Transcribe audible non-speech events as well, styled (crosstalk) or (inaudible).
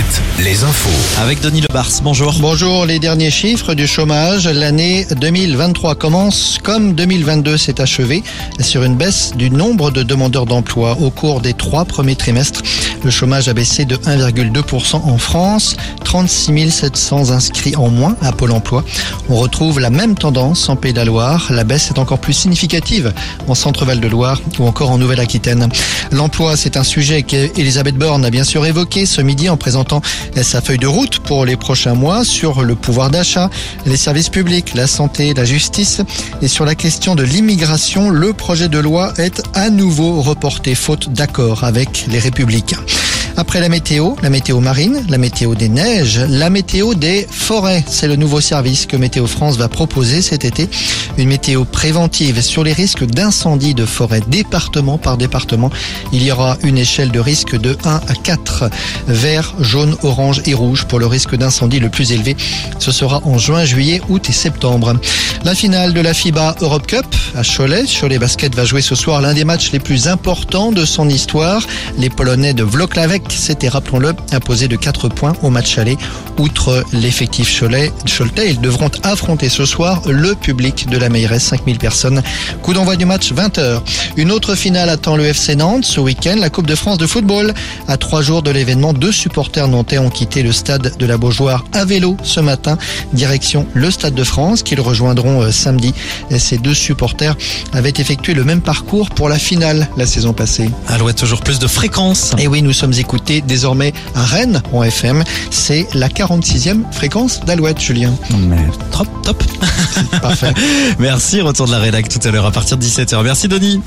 Planète les infos. Avec Denis Lebars, bonjour. Bonjour, les derniers chiffres du chômage. L'année 2023 commence comme 2022 s'est achevé sur une baisse du nombre de demandeurs d'emploi au cours des trois premiers trimestres. Le chômage a baissé de 1,2% en France, 36 700 inscrits en moins à Pôle emploi. On retrouve la même tendance en Pays de la Loire. La baisse est encore plus significative en Centre-Val de Loire ou encore en Nouvelle-Aquitaine. L'emploi, c'est un sujet qu'Elisabeth Borne a bien sûr évoqué ce midi en présentant sa feuille de route pour les prochains mois sur le pouvoir d'achat, les services publics, la santé, la justice et sur la question de l'immigration. Le projet de loi est à nouveau reporté faute d'accord avec les républicains. Après la météo, la météo marine, la météo des neiges, la météo des forêts. C'est le nouveau service que Météo France va proposer cet été. Une météo préventive sur les risques d'incendie de forêt département par département. Il y aura une échelle de risque de 1 à 4. Vert, jaune, orange et rouge pour le risque d'incendie le plus élevé. Ce sera en juin, juillet, août et septembre. La finale de la FIBA Europe Cup à Cholet. Cholet Basket va jouer ce soir l'un des matchs les plus importants de son histoire. Les Polonais de Vloklavek s'était, rappelons-le, imposé de 4 points au match aller. Outre l'effectif Cholet, Choletais, ils devront affronter ce soir le public de la Meilleuresse, 5000 personnes. Coup d'envoi du match 20h. Une autre finale attend le FC Nantes ce week-end, la Coupe de France de football. À trois jours de l'événement, deux supporters nantais ont quitté le stade de la Beaujoire à vélo ce matin, direction le Stade de France, qu'ils rejoindront euh, samedi. Ces deux supporters avaient effectué le même parcours pour la finale la saison passée. Alouette, toujours plus de fréquences. Et oui, nous sommes écoutés désormais à Rennes en FM. C'est la 46e fréquence d'Alouette, Julien. Mais top, top. Parfait. (laughs) Merci, retour de la rédac tout à l'heure à partir de 17h. Merci Denis.